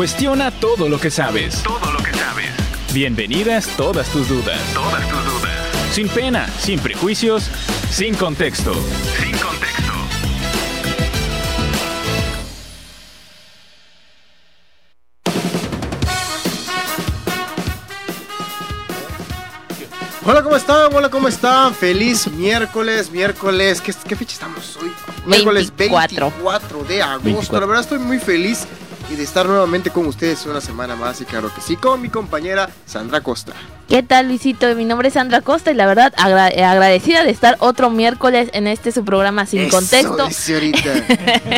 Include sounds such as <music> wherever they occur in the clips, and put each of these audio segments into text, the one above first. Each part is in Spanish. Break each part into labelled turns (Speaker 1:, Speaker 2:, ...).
Speaker 1: Cuestiona todo lo que sabes.
Speaker 2: Todo lo que sabes.
Speaker 1: Bienvenidas todas tus dudas.
Speaker 2: Todas tus dudas.
Speaker 1: Sin pena, sin prejuicios, sin contexto.
Speaker 2: Sin contexto.
Speaker 3: Hola, ¿cómo están? Hola, ¿cómo están? Feliz miércoles, miércoles. ¿Qué, qué fecha estamos hoy? Miércoles
Speaker 4: 24.
Speaker 3: 24 de agosto.
Speaker 1: 24.
Speaker 3: La verdad estoy muy feliz y de estar nuevamente con ustedes una semana más y claro que sí, con mi compañera Sandra Costa.
Speaker 4: ¿Qué tal, Luisito? Mi nombre es Sandra Costa y la verdad agra- eh, agradecida de estar otro miércoles en este su programa sin
Speaker 3: Eso,
Speaker 4: contexto.
Speaker 3: dice ahorita.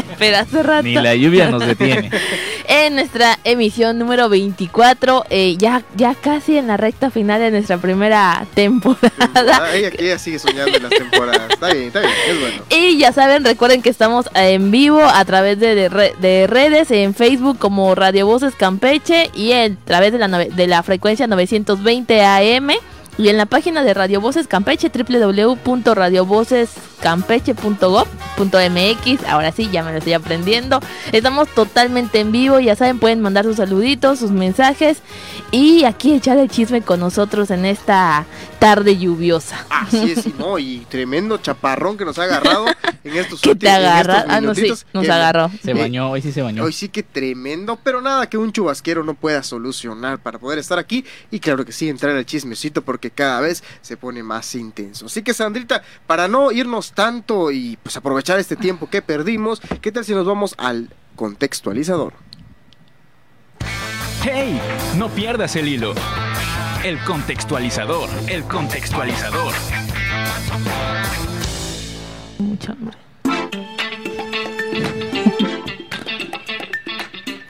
Speaker 3: <laughs>
Speaker 4: Pero hace rato,
Speaker 5: Ni la lluvia nos detiene. <laughs>
Speaker 4: en nuestra emisión número 24, eh, ya, ya casi en la recta final de nuestra primera temporada.
Speaker 3: Ella sigue soñando en las temporadas. Está bien, está bien, es bueno.
Speaker 4: Y ya saben, recuerden que estamos en vivo a través de, de de redes, en Facebook como Radio Voces Campeche y a través de la, de la frecuencia 920 AM. Y en la página de Radio Voces Campeche, www.radiovocescampeche.gov.mx. Ahora sí, ya me lo estoy aprendiendo. Estamos totalmente en vivo, ya saben, pueden mandar sus saluditos, sus mensajes y aquí echar el chisme con nosotros en esta tarde lluviosa.
Speaker 3: Así es, y no, y tremendo chaparrón que nos ha agarrado en estos <laughs>
Speaker 4: ¿Qué te agarra? Ah, no, sí, nos
Speaker 3: Que-
Speaker 4: agarró.
Speaker 5: Se bañó, hoy sí se bañó.
Speaker 3: Hoy sí que tremendo, pero nada que un chubasquero no pueda solucionar para poder estar aquí y claro que sí entrar al chismecito porque cada vez se pone más intenso. Así que Sandrita, para no irnos tanto y pues aprovechar este tiempo que perdimos, ¿qué tal si nos vamos al contextualizador?
Speaker 1: ¡Hey! No pierdas el hilo. El contextualizador. El contextualizador.
Speaker 4: Mucha hambre.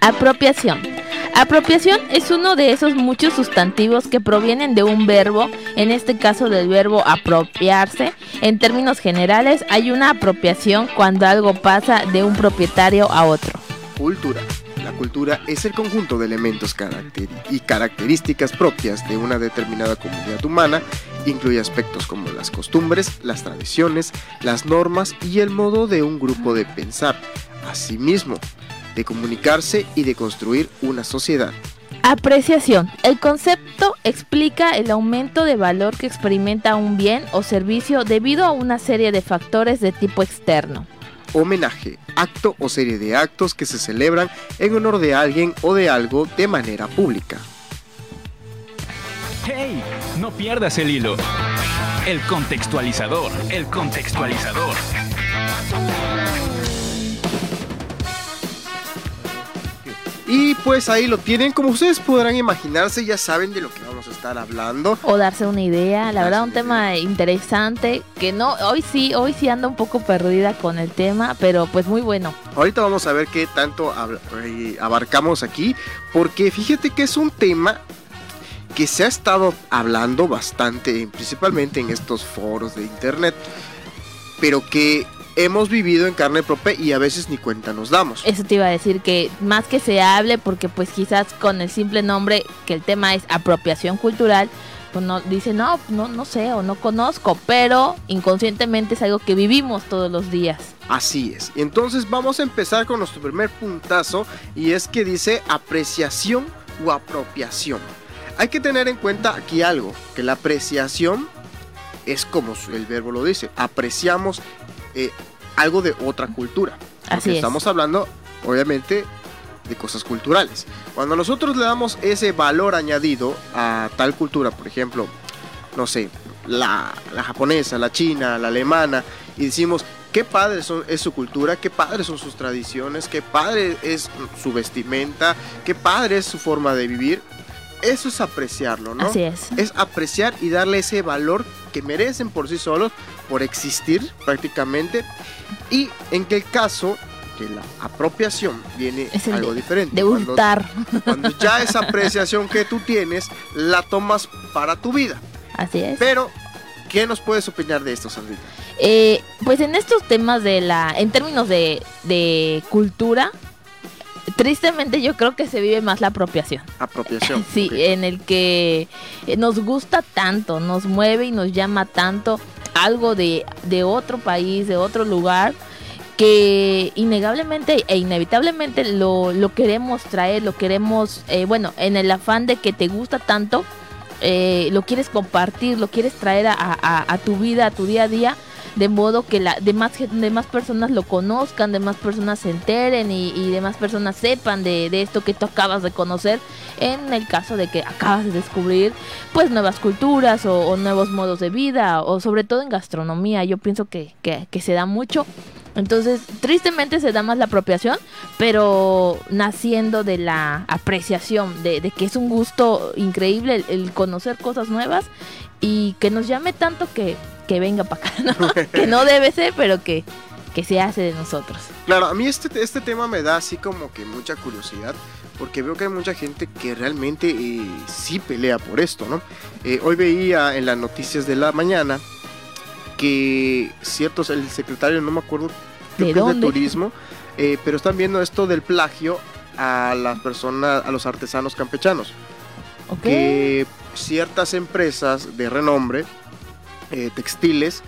Speaker 4: Apropiación. Apropiación es uno de esos muchos sustantivos que provienen de un verbo, en este caso del verbo apropiarse. En términos generales, hay una apropiación cuando algo pasa de un propietario a otro.
Speaker 3: Cultura. La cultura es el conjunto de elementos y características propias de una determinada comunidad humana. Incluye aspectos como las costumbres, las tradiciones, las normas y el modo de un grupo de pensar. Asimismo, de comunicarse y de construir una sociedad.
Speaker 4: Apreciación. El concepto explica el aumento de valor que experimenta un bien o servicio debido a una serie de factores de tipo externo.
Speaker 3: Homenaje, acto o serie de actos que se celebran en honor de alguien o de algo de manera pública.
Speaker 1: ¡Hey! No pierdas el hilo. El contextualizador. El contextualizador.
Speaker 3: Y pues ahí lo tienen, como ustedes podrán imaginarse, ya saben de lo que vamos a estar hablando.
Speaker 4: O darse una idea, la verdad un tema interesante que no, hoy sí, hoy sí ando un poco perdida con el tema, pero pues muy bueno.
Speaker 3: Ahorita vamos a ver qué tanto eh, abarcamos aquí, porque fíjate que es un tema que se ha estado hablando bastante, principalmente en estos foros de internet, pero que hemos vivido en carne propia y a veces ni cuenta nos damos.
Speaker 4: Eso te iba a decir que más que se hable, porque pues quizás con el simple nombre que el tema es apropiación cultural, pues no dice no, no, no sé o no conozco, pero inconscientemente es algo que vivimos todos los días.
Speaker 3: Así es. Y entonces vamos a empezar con nuestro primer puntazo y es que dice apreciación o apropiación. Hay que tener en cuenta aquí algo, que la apreciación es como el verbo lo dice, apreciamos eh, algo de otra cultura. Porque
Speaker 4: Así es.
Speaker 3: estamos hablando, obviamente, de cosas culturales. Cuando nosotros le damos ese valor añadido a tal cultura, por ejemplo, no sé, la, la japonesa, la china, la alemana, y decimos, qué padre son- es su cultura, qué padres son sus tradiciones, qué padre es su vestimenta, qué padre es su forma de vivir. Eso es apreciarlo, ¿no?
Speaker 4: Así es.
Speaker 3: es apreciar y darle ese valor que merecen por sí solos, por existir prácticamente, y en que el caso de la apropiación viene
Speaker 4: Es
Speaker 3: algo
Speaker 4: de-
Speaker 3: diferente.
Speaker 4: De hurtar.
Speaker 3: cuando ya esa apreciación que tú tienes la tomas para tu vida.
Speaker 4: Así es.
Speaker 3: Pero, ¿qué nos puedes opinar de esto, Sandrita?
Speaker 4: Eh, pues en estos temas de la, en términos de, de cultura, tristemente yo creo que se vive más la apropiación.
Speaker 3: Apropiación. <laughs>
Speaker 4: Sí, en el que nos gusta tanto, nos mueve y nos llama tanto algo de, de otro país, de otro lugar, que innegablemente e inevitablemente lo, lo queremos traer, lo queremos, eh, bueno, en el afán de que te gusta tanto, eh, lo quieres compartir, lo quieres traer a, a- a tu vida, a tu día a día, de modo que la demás, demás personas lo conozcan, demás personas se enteren y, y demás personas sepan de, de esto que tú acabas de conocer, en el caso de que acabas de descubrir pues nuevas culturas o, o nuevos modos de vida, o sobre todo en gastronomía, yo pienso que, que, que se da mucho. Entonces, tristemente se da más la apropiación, pero naciendo de la apreciación, de, de que es un gusto increíble el, el conocer cosas nuevas y que nos llame tanto que, que venga para acá, <laughs> ¿no? que no debe ser, pero que, que se hace de nosotros.
Speaker 3: Claro, a mí este, este tema me da así como que mucha curiosidad, porque veo que hay mucha gente que realmente eh, sí pelea por esto, ¿no? Eh, hoy veía en las noticias de la mañana que ciertos, el secretario, no me acuerdo, creo
Speaker 4: ¿De
Speaker 3: que es
Speaker 4: dónde?
Speaker 3: turismo, eh, pero están viendo esto del plagio a las personas, a los artesanos campechanos Que ciertas empresas de renombre eh, textiles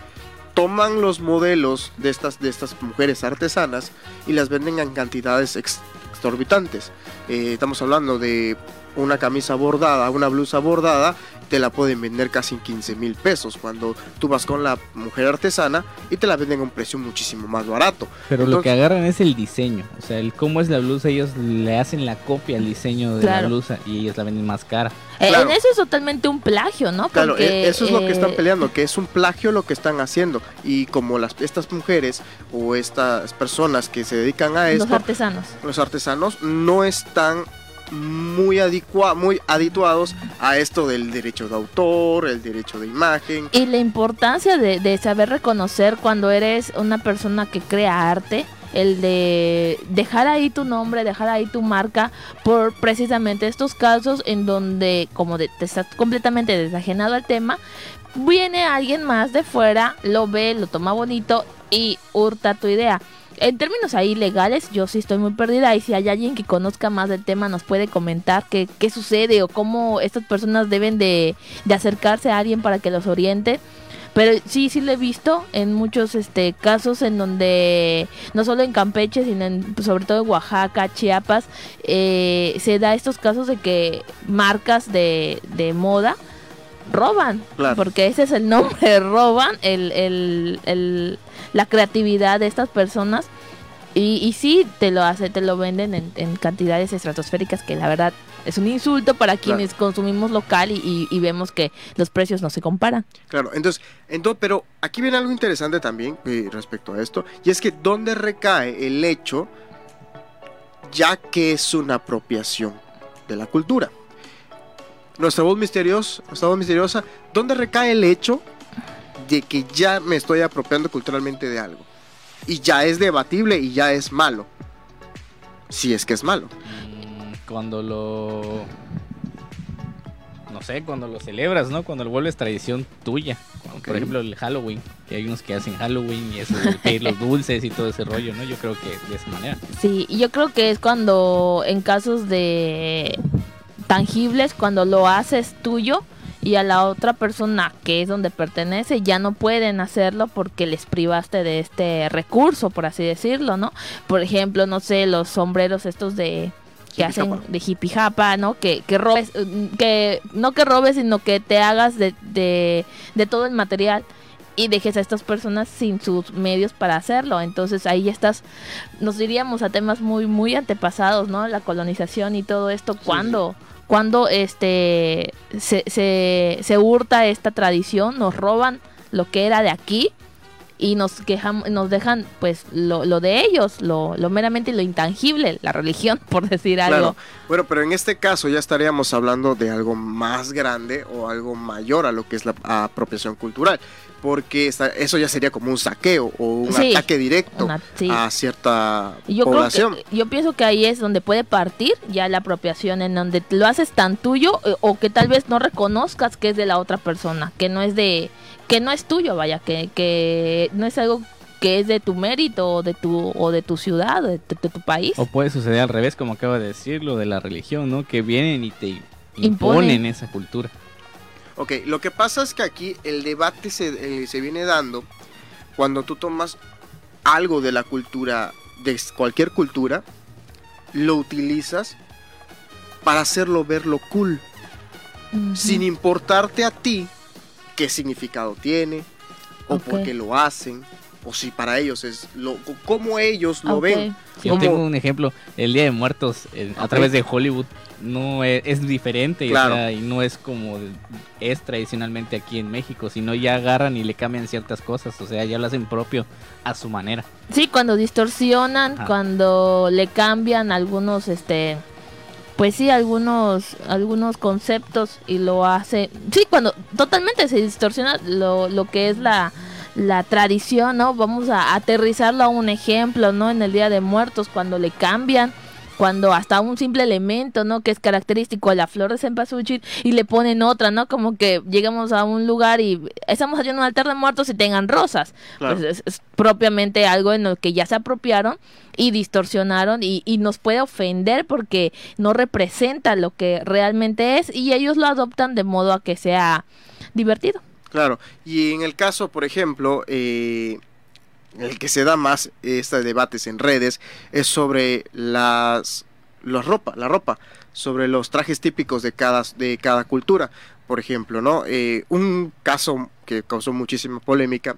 Speaker 3: toman los modelos de estas, de estas mujeres artesanas y las venden en cantidades ex- exorbitantes. Eh, estamos hablando de una camisa bordada, una blusa bordada, te la pueden vender casi en 15 mil pesos cuando tú vas con la mujer artesana y te la venden a un precio muchísimo más barato.
Speaker 5: Pero lo que agarran es el diseño. O sea, el cómo es la blusa, ellos le hacen la copia al diseño de
Speaker 4: Claro.
Speaker 5: la blusa y ellos la venden más cara.
Speaker 4: Eh,
Speaker 3: claro.
Speaker 4: En eso es totalmente un plagio, ¿no?
Speaker 3: Claro,
Speaker 4: Porque,
Speaker 3: e- eso es lo que están
Speaker 4: eh,
Speaker 3: peleando, que es un plagio lo que están haciendo. Y como las, estas mujeres o estas personas que se dedican a
Speaker 4: Los
Speaker 3: esto,
Speaker 4: artesanos.
Speaker 3: los artesanos, no están muy, adicua- muy habituados a esto del derecho de autor, el derecho de imagen.
Speaker 4: Y la importancia de, de saber reconocer cuando eres una persona que crea arte, el de dejar ahí tu nombre, dejar ahí tu marca, por precisamente estos casos en donde, como de- te estás completamente desajenado al tema, viene alguien más de fuera, lo ve, lo toma bonito y hurta tu idea. En términos ahí legales, yo sí estoy muy perdida y si hay alguien que conozca más del tema nos puede comentar qué, qué sucede o cómo estas personas deben de, de acercarse a alguien para que los oriente. Pero sí, sí lo he visto en muchos este, casos en donde, no solo en Campeche, sino en- pues, sobre todo en Oaxaca, Chiapas, eh, se da estos casos de que marcas de, de moda roban.
Speaker 3: Claro.
Speaker 4: Porque ese es el nombre, <laughs> roban el, el, el- la creatividad de estas personas. Y, y sí, te lo hace, te lo venden en, en cantidades estratosféricas que la verdad es un insulto para quienes consumimos local y, y- y vemos que los precios no se comparan.
Speaker 3: Claro, entonces, entonces, pero aquí viene algo interesante también eh, respecto a esto, y es que dónde recae el hecho, ya que es una apropiación de la cultura. Nuestra voz misteriosa, nuestra voz misteriosa, ¿dónde recae el hecho de que ya me estoy apropiando culturalmente de algo? Y ya es debatible y ya es malo. Si es que es malo.
Speaker 5: Cuando lo. No sé, cuando lo celebras, ¿no? Cuando lo vuelves tradición tuya. Como,
Speaker 3: Ok.
Speaker 5: Por ejemplo, el Halloween. Que hay unos que hacen Halloween y eso de pedir los dulces y todo ese rollo, ¿no? Yo creo que de esa manera.
Speaker 4: Sí, y yo creo que es cuando en casos de tangibles, cuando lo haces tuyo y a la otra persona que es donde pertenece ya no pueden hacerlo porque les privaste de este recurso, por así decirlo, ¿no? Por ejemplo, no sé, los sombreros estos de que
Speaker 3: Hippie
Speaker 4: hacen
Speaker 3: japa.
Speaker 4: de hippie japa, ¿no? Que, que robes, que no que robes, sino que te hagas de, de, de todo el material y dejes a estas personas sin sus medios para hacerlo. Entonces ahí estás, nos diríamos a temas muy, muy antepasados, ¿no? La colonización y todo esto, cuando cuando este se, se, se hurta esta tradición, nos roban lo que era de aquí y nos quejamos, nos dejan pues lo, lo de ellos, lo, lo meramente lo intangible, la religión, <laughs> por decir algo.
Speaker 3: Claro. Bueno, pero en este caso ya estaríamos hablando de algo más grande o algo mayor a lo que es la apropiación cultural, porque eso ya sería como un saqueo o un
Speaker 4: Sí,
Speaker 3: ataque directo
Speaker 4: Una- sí.
Speaker 3: a cierta
Speaker 4: yo
Speaker 3: población.
Speaker 4: creo que, yo pienso que ahí es donde puede partir ya la apropiación, en donde lo haces tan tuyo eh, o que tal vez no reconozcas que es de la otra persona, que no es de, que no es tuyo, vaya, que, que no es algo que es de tu mérito o de tu o de tu ciudad, o de, tu- de tu país.
Speaker 5: O puede suceder al revés, como acaba de decir, lo de la religión, ¿no? Que vienen y te
Speaker 4: Imponen.
Speaker 5: imponen esa cultura.
Speaker 3: Ok, lo que pasa es que aquí el debate se, eh, se viene dando cuando tú tomas algo de la cultura, de cualquier cultura, lo utilizas para hacerlo verlo cool, sin importarte a ti qué significado tiene, o por qué lo hacen, o si para ellos es lo, cómo ellos lo
Speaker 4: Ok.
Speaker 3: ven.
Speaker 5: Yo tengo un ejemplo, el Día de Muertos eh, a través de Hollywood no es, es diferente o
Speaker 3: Claro.
Speaker 5: sea, y no es como es tradicionalmente aquí en México, sino ya agarran y le cambian ciertas cosas, o sea, ya lo hacen propio a su manera.
Speaker 4: Sí, cuando distorsionan,
Speaker 5: Ajá.
Speaker 4: cuando le cambian algunos, este, pues sí, algunos, algunos conceptos y lo hace, sí, cuando totalmente se distorsiona lo, lo que es la, la tradición, ¿no? Vamos a aterrizarlo a un ejemplo, ¿no? En el Día de Muertos, cuando le cambian cuando hasta un simple elemento, ¿no? Que es característico de la flor de cempasúchil y le ponen otra, ¿no? Como que llegamos a un lugar y estamos haciendo un altar de muertos y tengan rosas.
Speaker 3: Claro.
Speaker 4: Pues es, es propiamente algo en lo que ya se apropiaron y distorsionaron y, y nos puede ofender porque no representa lo que realmente es y ellos lo adoptan de modo a que sea divertido.
Speaker 3: Claro, y en el caso, por ejemplo, eh, el que se da más este debates en redes es sobre las, ropa, la ropa, sobre los trajes típicos de cada, de cada cultura. Por ejemplo, ¿no? Eh, un caso que causó muchísima polémica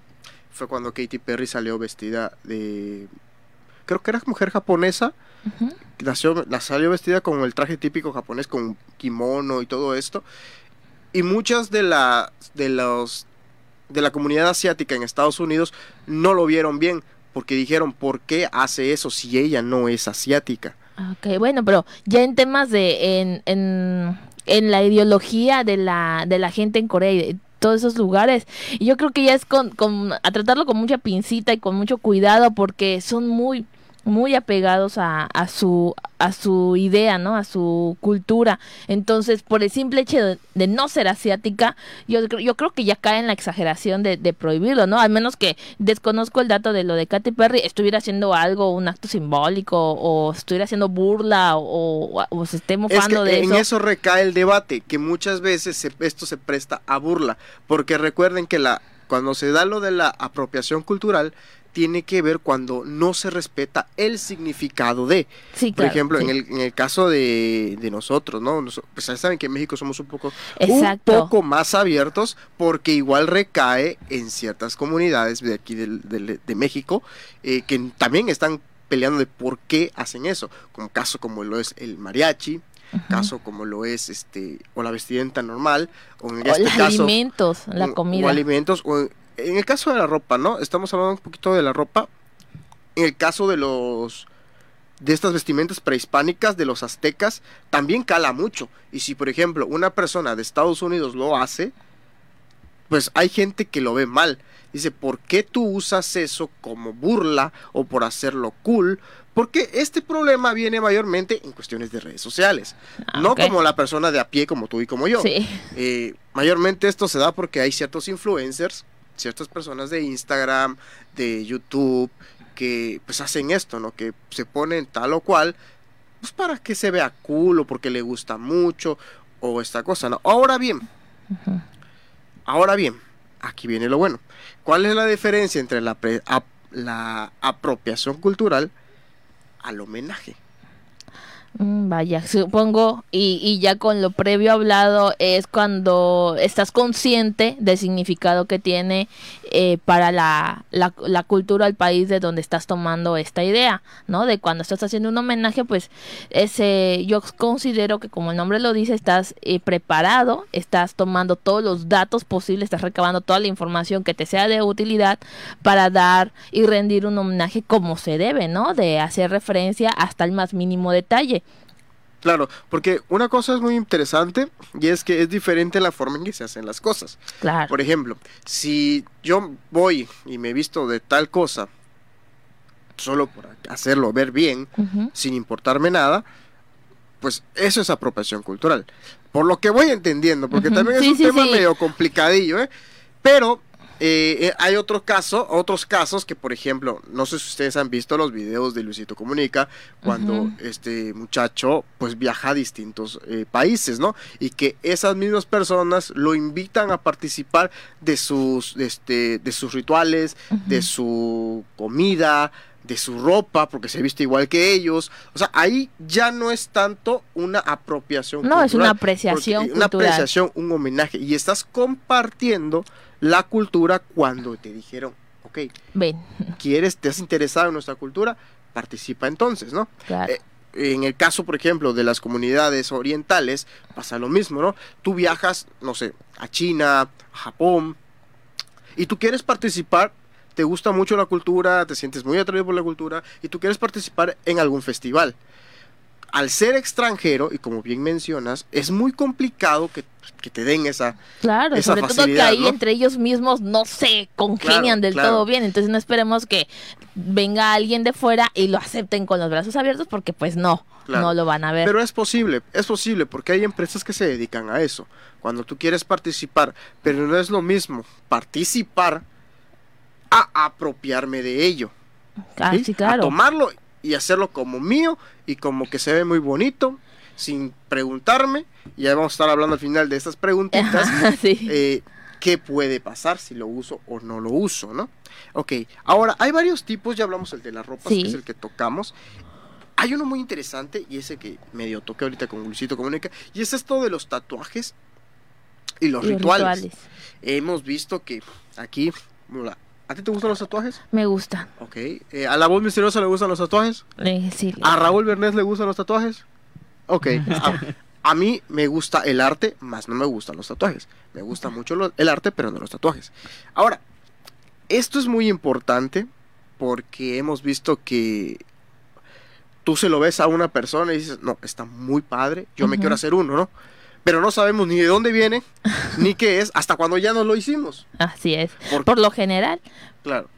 Speaker 3: fue cuando Katy Perry salió vestida de... Creo que era mujer japonesa, nació, la salió vestida con el traje típico japonés, con kimono y todo esto. Y muchas de la, de los de la comunidad asiática en Estados Unidos no lo vieron bien, porque dijeron, ¿por qué hace eso si ella no es asiática?
Speaker 4: Ok, bueno, pero ya en temas de en, en, en la ideología de la, de la gente en Corea y de todos esos lugares, y yo creo que ya es con, con a tratarlo con mucha pincita y con mucho cuidado porque son muy muy apegados a, a su a su idea, ¿no? A su cultura. Entonces, por el simple hecho de, de no ser asiática, yo, creo- yo creo que ya cae en la exageración de, de prohibirlo, ¿no? Al menos que desconozco el dato de lo de Katy Perry, estuviera haciendo algo, un acto simbólico, o estuviera haciendo burla, o, o- o se esté
Speaker 3: Es
Speaker 4: mofando
Speaker 3: que
Speaker 4: de
Speaker 3: en
Speaker 4: eso.
Speaker 3: eso recae el debate, que muchas veces se- esto se presta a burla, porque recuerden que la cuando se da lo de la apropiación cultural, tiene que ver cuando no se respeta el significado de.
Speaker 4: Sí,
Speaker 3: Por
Speaker 4: claro,
Speaker 3: ejemplo,
Speaker 4: sí.
Speaker 3: en, el, en el caso de, de nosotros, ¿no? Nos- pues ya saben que en México somos un poco,
Speaker 4: Exacto.
Speaker 3: un poco más abiertos porque igual recae en ciertas comunidades de aquí del- del- de México eh, que también están peleando de por qué hacen eso, como caso como lo es el mariachi, caso como lo es este o la vestimenta normal o en
Speaker 4: O
Speaker 3: este
Speaker 4: los
Speaker 3: caso
Speaker 4: alimentos, la comida.
Speaker 3: o alimentos o en, el caso de la ropa, ¿no? Estamos hablando un poquito de la ropa. En el caso de los de estas vestimentas prehispánicas de los aztecas también cala mucho. Y si por ejemplo una persona de Estados Unidos lo hace, pues hay gente que lo ve mal. Dice, ¿por qué tú usas eso como burla o por hacerlo cool? Porque este problema viene mayormente en cuestiones de redes sociales.
Speaker 4: Ah,
Speaker 3: no como la persona de a pie como tú y como yo.
Speaker 4: Sí.
Speaker 3: Eh, mayormente esto se da porque hay ciertos influencers, ciertas personas de Instagram, de YouTube, que pues hacen esto, ¿no? Que se ponen tal o cual, pues para que se vea cool o porque le gusta mucho o esta cosa, ¿no? Ahora bien, ahora bien, aquí viene lo bueno. ¿Cuál es la diferencia entre la, pre- ap- la apropiación cultural al homenaje?
Speaker 4: Mm, Vaya, supongo, y, y ya con lo previo hablado es cuando estás consciente del significado que tiene eh, para la, la, la cultura del país de donde estás tomando esta idea, ¿no? De cuando estás haciendo un homenaje, pues ese, yo considero que como el nombre lo dice, estás eh, preparado, estás tomando todos los datos posibles, estás recabando toda la información que te sea de utilidad para dar y rendir un homenaje como se debe, ¿no? De hacer referencia hasta el más mínimo detalle.
Speaker 3: Claro, porque una cosa es muy interesante y es que es diferente la forma en que se hacen las cosas.
Speaker 4: Claro.
Speaker 3: Por ejemplo, si yo voy y me visto de tal cosa, solo por hacerlo ver bien, sin importarme nada, pues eso es apropiación cultural. Por lo que voy entendiendo, porque también es un
Speaker 4: sí,
Speaker 3: tema
Speaker 4: sí.
Speaker 3: medio complicadillo, ¿eh? Pero eh, eh, hay otro caso, otros casos que, por ejemplo, no sé si ustedes han visto los videos de Luisito Comunica cuando este muchacho pues viaja a distintos eh, países, ¿no? Y que esas mismas personas lo invitan a participar de sus, de este, de sus rituales, de su comida, de su ropa, porque se viste igual que ellos. O sea, ahí ya no es tanto una apropiación.
Speaker 4: No, es una
Speaker 3: cultural,
Speaker 4: apreciación
Speaker 3: porque- Una
Speaker 4: cultural.
Speaker 3: apreciación, un homenaje. Y estás compartiendo la cultura cuando te dijeron, ok,
Speaker 4: Ven,
Speaker 3: ¿quieres, te has interesado en nuestra cultura? Participa entonces, ¿no?
Speaker 4: claro.
Speaker 3: Eh, en el caso, por ejemplo, de las comunidades orientales, pasa lo mismo, ¿no? Tú viajas, no sé, a China, a Japón, y tú quieres participar, te gusta mucho la cultura, te sientes muy atraído por la cultura, y tú quieres participar en algún festival. Al ser extranjero, y como bien mencionas, es muy complicado que, que te den esa...
Speaker 4: Claro,
Speaker 3: esa
Speaker 4: sobre todo que ahí
Speaker 3: ¿no?
Speaker 4: entre ellos mismos no se congenian
Speaker 3: Claro,
Speaker 4: del
Speaker 3: claro.
Speaker 4: todo bien, entonces no esperemos que venga alguien de fuera y lo acepten con los brazos abiertos porque pues no,
Speaker 3: Claro.
Speaker 4: no lo van a ver.
Speaker 3: Pero es posible, es posible, porque hay empresas que se dedican a eso. Cuando tú quieres participar, pero no es lo mismo participar a apropiarme de ello.
Speaker 4: ah,
Speaker 3: ¿sí?
Speaker 4: sí,
Speaker 3: A
Speaker 4: claro.
Speaker 3: tomarlo y hacerlo como mío y como que se ve muy bonito, sin preguntarme. Y ya vamos a estar hablando al final de estas preguntitas. <laughs>
Speaker 4: sí.
Speaker 3: eh, ¿Qué puede pasar si lo uso o no lo uso, no? Ok, ahora hay varios tipos, ya hablamos el de las ropas,
Speaker 4: Sí.
Speaker 3: que es el que tocamos. Hay uno muy interesante y ese que medio toqué ahorita con Luisito Comunica, y es esto de los tatuajes y los,
Speaker 4: Y
Speaker 3: rituales.
Speaker 4: rituales.
Speaker 3: Hemos visto que aquí, ¿a ti te gustan los tatuajes?
Speaker 4: Me gustan.
Speaker 3: Ok, eh, ¿a la voz misteriosa le gustan los tatuajes?
Speaker 4: Eh, sí,
Speaker 3: ¿A Raúl Bernés le gustan los tatuajes? Ok, a, a mí me gusta el arte, más no me gustan los tatuajes. Me gusta mucho lo- el arte, pero no los tatuajes. Ahora, esto es muy importante porque hemos visto que tú se lo ves a una persona y dices, no, está muy padre, yo me quiero hacer uno, ¿no? Pero no sabemos ni de dónde viene, ni qué es, hasta cuando ya nos lo hicimos.
Speaker 4: así es.
Speaker 3: Por-
Speaker 4: Por lo general.
Speaker 3: Claro,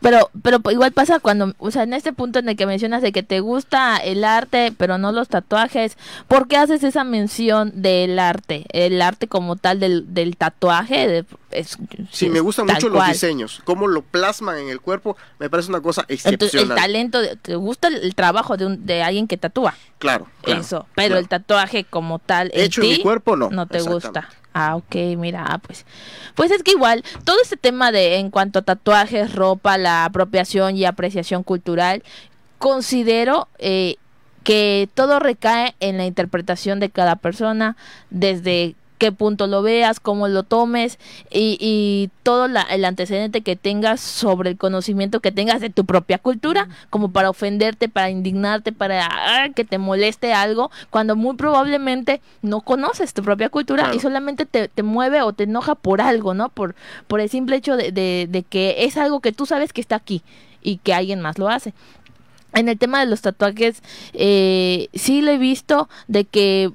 Speaker 4: Pero, pero igual pasa cuando, o sea, en este punto en el que mencionas de que te gusta el arte, pero no los tatuajes, ¿por qué haces esa mención del arte? El arte como tal del, del tatuaje, de- es,
Speaker 3: sí,
Speaker 4: es
Speaker 3: me gustan mucho los diseños, cómo lo plasman en el cuerpo, me parece una cosa
Speaker 4: Entonces, el
Speaker 3: excepcional.
Speaker 4: talento, de- te gusta el, el trabajo de, un, de alguien que tatúa,
Speaker 3: Claro, claro,
Speaker 4: eso, pero
Speaker 3: claro.
Speaker 4: el tatuaje como tal en
Speaker 3: hecho en
Speaker 4: ti,
Speaker 3: mi cuerpo no.
Speaker 4: no te gusta. Ah, ok, mira, ah, pues. Pues es que igual, todo este tema de en cuanto a tatuajes, ropa, la apropiación y apreciación cultural, considero eh, que todo recae en la interpretación de cada persona, desde qué punto lo veas, cómo lo tomes y, y todo la- el antecedente que tengas sobre el conocimiento que tengas de tu propia cultura, como para ofenderte, para indignarte, para ah, que te moleste algo, cuando muy probablemente no conoces tu propia cultura
Speaker 3: Claro.
Speaker 4: y solamente te, te mueve o te enoja por algo, ¿no? Por, por el simple hecho de, de- de que es algo que tú sabes que está aquí y que alguien más lo hace. En el tema de los tatuajes, eh, sí lo he visto de que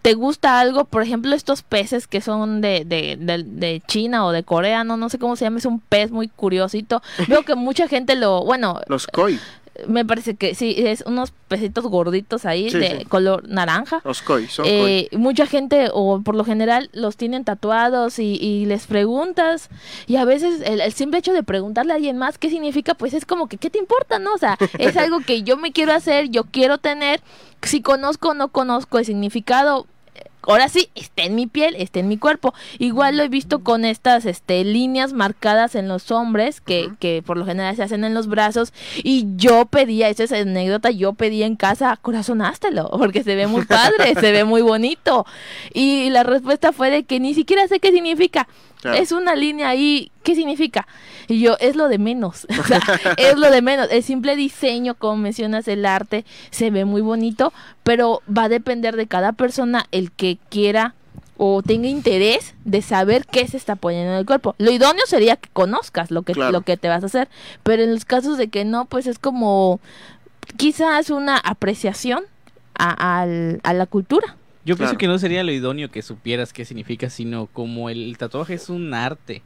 Speaker 4: te gusta algo, por ejemplo, estos peces que son de, de, de, de China o de Corea, no, no sé cómo se llama, es un pez muy curiosito. <laughs> Veo que mucha gente lo, bueno,
Speaker 3: Los koi,
Speaker 4: me parece que sí, es unos pecitos gorditos ahí
Speaker 3: Sí,
Speaker 4: de
Speaker 3: sí.
Speaker 4: color naranja.
Speaker 3: los koi, son
Speaker 4: Eh, mucha gente, o por lo general, los tienen tatuados y, y les preguntas. Y a veces el, el simple hecho de preguntarle a alguien más qué significa, pues es como que, ¿qué te importa, no? O sea, es <laughs> algo que yo me quiero hacer, yo quiero tener. Si conozco o no conozco el significado, ahora sí, está en mi piel, está en mi cuerpo. Igual lo he visto con estas este, líneas marcadas en los hombres, que, que por lo general se hacen en los brazos. Y yo pedía, esa es anécdota, yo pedía en casa, corazonástelo, <laughs> porque se ve muy padre, se ve muy bonito. Y la respuesta fue de que ni siquiera sé qué significa.
Speaker 3: Claro.
Speaker 4: Es una línea ahí, ¿qué significa? Y yo, es lo de menos, <laughs> o sea, es lo de menos. El simple diseño, como mencionas, el arte, se ve muy bonito, pero va a depender de cada persona el que quiera o tenga interés de saber qué se está poniendo en el cuerpo. Lo idóneo sería que conozcas lo que,
Speaker 3: Claro.
Speaker 4: lo que te vas a hacer, pero en los casos de que no, pues es como quizás una apreciación a la cultura.
Speaker 5: Yo pienso que no sería lo idóneo que supieras qué significa, sino como el, tatuaje es un arte.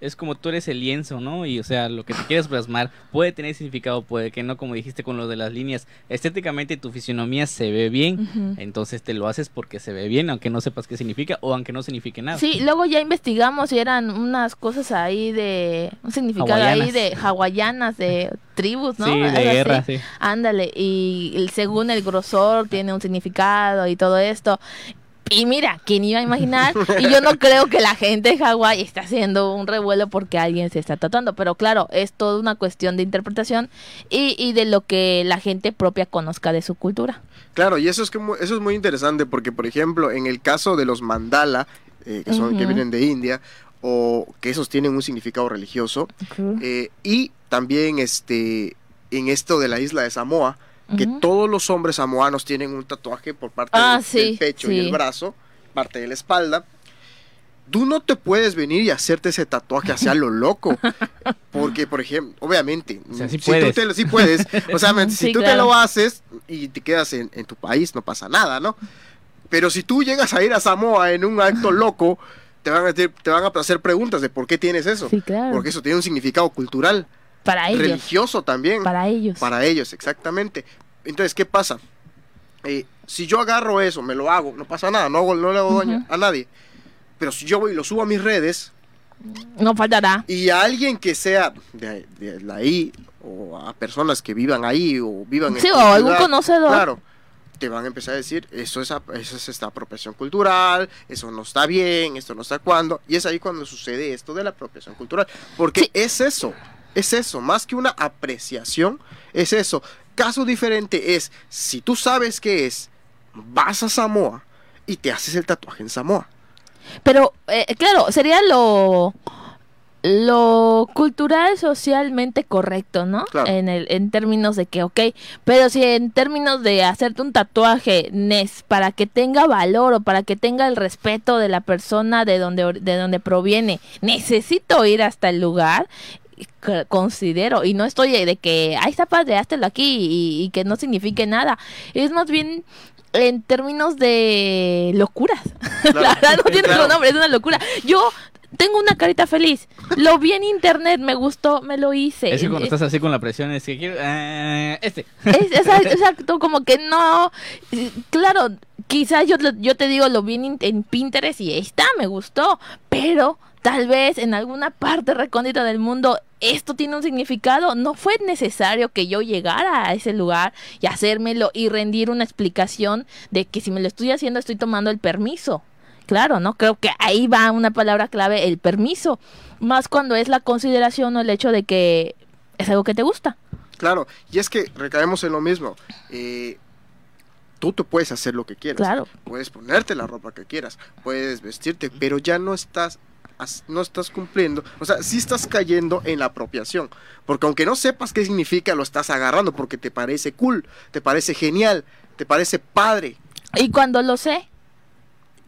Speaker 5: Es como tú eres el lienzo, ¿no? Y o sea, lo que te quieres plasmar puede tener significado, puede que no, como dijiste con lo de las líneas. Estéticamente tu fisionomía se ve bien, entonces te lo haces porque se ve bien, aunque no sepas qué significa o aunque no signifique nada.
Speaker 4: Sí, luego ya investigamos y eran unas cosas ahí de un significado ahí de hawaianas, de tribus, ¿no?
Speaker 5: Sí, de
Speaker 4: Algo así.
Speaker 5: guerra, sí.
Speaker 4: Ándale, y según el grosor tiene un significado y todo esto. Y mira, ¿quién iba a imaginar? Y yo no creo que la gente de Hawái esté haciendo un revuelo porque alguien se está tratando. Pero claro, es toda una cuestión de interpretación y, y de lo que la gente propia conozca de su cultura.
Speaker 3: Claro, y eso es, que eso es muy interesante porque, por ejemplo, en el caso de los mandala, eh, que, son, que vienen de India, o que esos tienen un significado religioso, eh, y también este, en esto de la isla de Samoa, que todos los hombres samoanos tienen un tatuaje por parte
Speaker 4: Ah,
Speaker 3: del,
Speaker 4: sí,
Speaker 3: del pecho y el brazo, parte de la espalda. Tú no te puedes venir y hacerte ese tatuaje hacia lo loco. <laughs> Porque, por ejemplo, obviamente,
Speaker 5: O sea, sí
Speaker 3: si
Speaker 5: puedes.
Speaker 3: tú te lo- sí puedes. O sea, <laughs> si tú te lo haces y te quedas en, en tu país, no pasa nada, ¿no? Pero si tú llegas a ir a Samoa en un acto <laughs> loco, te van a, te van a hacer preguntas de por qué tienes eso.
Speaker 4: Sí, claro.
Speaker 3: Porque eso tiene un significado cultural,
Speaker 4: para ellos.
Speaker 3: religioso también.
Speaker 4: Para ellos.
Speaker 3: Para ellos, exactamente. Entonces, ¿qué pasa? Eh, si yo agarro eso, me lo hago, no pasa nada, no, hago- no le hago daño
Speaker 4: Ujú.
Speaker 3: a nadie. Pero si yo voy y lo subo a mis redes,
Speaker 4: No faltará.
Speaker 3: y a alguien que sea de, de ahí, o a personas que vivan ahí, o vivan en
Speaker 4: Sí, o algún
Speaker 3: ciudad,
Speaker 4: conocedor.
Speaker 3: Claro, te van a empezar a decir, eso es, eso es esta apropiación cultural, eso no está bien, esto no está cuando. Y es ahí cuando sucede esto de la apropiación cultural. Porque
Speaker 4: Sí.
Speaker 3: es eso, es eso, más que una apreciación, es eso. Caso diferente es, si tú sabes qué es, vas a Samoa y te haces el tatuaje en Samoa.
Speaker 4: Pero, eh, claro, sería lo lo cultural socialmente correcto, ¿no?
Speaker 3: Claro.
Speaker 4: En el en términos de que, ok, pero si en términos de hacerte un tatuaje nes para que tenga valor o para que tenga el respeto de la persona de donde de donde proviene, necesito ir hasta el lugar considero y no estoy de que ahí está padre, háztelo aquí y, y que no signifique nada. Es más bien en términos de locuras. <laughs> La verdad no tiene
Speaker 3: Claro.
Speaker 4: otro nombre, es una locura. Yo tengo una carita feliz. Lo vi en internet, me gustó, me lo hice.
Speaker 5: Es que cuando
Speaker 4: Eh,
Speaker 5: estás así con la presión es que quiero... ah, este.
Speaker 4: es, <laughs> exacto, como que no. eh, Claro, quizás yo, yo te digo, lo vi en, en Pinterest y ahí está, me gustó. Pero tal vez en alguna parte recóndita del mundo esto tiene un significado. No fue necesario que yo llegara a ese lugar y hacérmelo y rendir una explicación de que si me lo estoy haciendo estoy tomando el permiso. Claro, ¿no? Creo que ahí va una palabra clave, el permiso. Más cuando es la consideración o el hecho de que es algo que te gusta.
Speaker 3: Claro, y es que recaemos en lo mismo. eh, tú te puedes hacer lo que quieras.
Speaker 4: Claro.
Speaker 3: Puedes ponerte la ropa que quieras, puedes vestirte, pero ya no estás no estás cumpliendo, o sea, sí estás cayendo en la apropiación, porque aunque no sepas qué significa, lo estás agarrando porque te parece cool, te parece genial, te parece padre.
Speaker 4: Y cuando lo sé,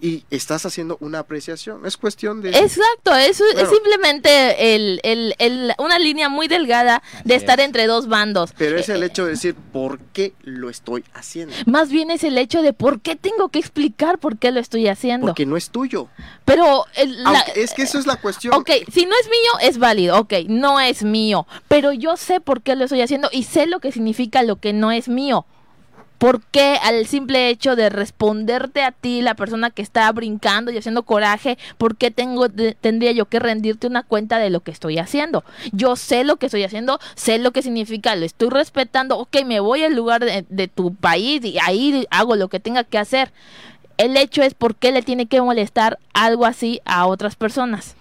Speaker 3: y estás haciendo una apreciación, es cuestión de
Speaker 4: Exacto, eso es
Speaker 3: Claro.
Speaker 4: simplemente el, el- el- una línea muy delgada de estar
Speaker 5: es.
Speaker 4: entre dos bandos.
Speaker 3: pero es
Speaker 4: Eh,
Speaker 3: el hecho de decir por qué lo estoy haciendo,
Speaker 4: Más bien es el hecho de por qué tengo que explicar por qué lo estoy haciendo.
Speaker 3: porque no es tuyo.
Speaker 4: Pero el- la-
Speaker 3: es que eso es la cuestión.
Speaker 4: Ok, si no es mío, es válido. Ok, no es mío. Pero yo sé por qué lo estoy haciendo y sé lo que significa lo que no es mío. ¿Por qué al simple hecho de responderte a ti, la persona que está brincando y haciendo coraje, por qué tengo, de- tendría yo que rendirte una cuenta de lo que estoy haciendo? Yo sé lo que estoy haciendo, sé lo que significa, lo estoy respetando. Ok, me voy al lugar de, de tu país y ahí hago lo que tenga que hacer. El hecho es por qué le tiene que molestar algo así a otras personas.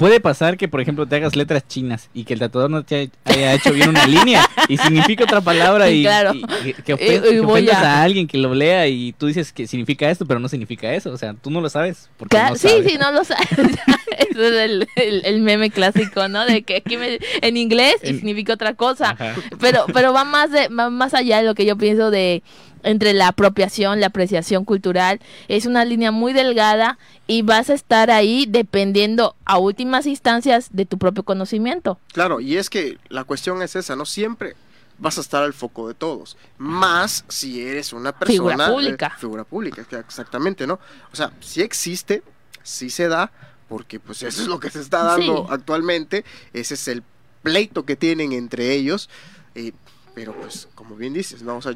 Speaker 5: Puede pasar que, por ejemplo, te hagas letras chinas y que el tatuador no te haya hecho bien una línea y significa otra palabra y,
Speaker 4: Claro.
Speaker 5: y que, que
Speaker 4: Y-
Speaker 5: que ofendas
Speaker 4: a-
Speaker 5: a... alguien que lo lea y tú dices que significa esto, pero no significa eso. O sea, tú no lo sabes. Porque
Speaker 4: Claro,
Speaker 5: no
Speaker 4: sí,
Speaker 5: sabes.
Speaker 4: sí, no lo sabes. <laughs> Eso es el, el- el meme clásico, ¿no? De que aquí me- en inglés y significa otra cosa.
Speaker 5: Ajá.
Speaker 4: Pero, pero va más de, va más allá de lo que yo pienso de entre la apropiación, la apreciación cultural. Es una línea muy delgada y vas a estar ahí dependiendo a últimas instancias de tu propio conocimiento.
Speaker 3: Claro, y es que la cuestión es esa, no siempre vas a estar al foco de todos, más si eres una persona
Speaker 4: Figura pública.
Speaker 3: eh, figura pública, exactamente, ¿no? O sea, sí existe, sí se da, porque pues eso es lo que se está dando
Speaker 4: Sí.
Speaker 3: actualmente, ese es el pleito que tienen entre ellos, eh, pero pues como bien dices, no, o sea,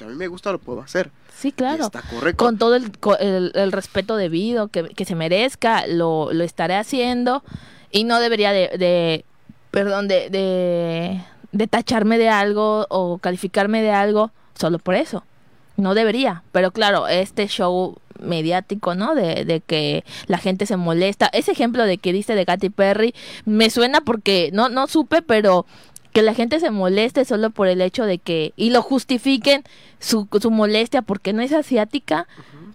Speaker 3: a mí me gusta, lo puedo hacer,
Speaker 4: Sí, claro.
Speaker 3: está correcto.
Speaker 4: Con todo el, el, el respeto debido que, que se merezca, lo, lo estaré haciendo y no debería de, de perdón, de, de, de tacharme de algo o calificarme de algo solo por eso. No debería, pero claro, este show mediático, ¿no? De, de que la gente se molesta. Ese ejemplo de que diste de Katy Perry me suena porque no, no supe, pero que la gente se moleste solo por el hecho de que y lo justifiquen su, su molestia porque no es asiática.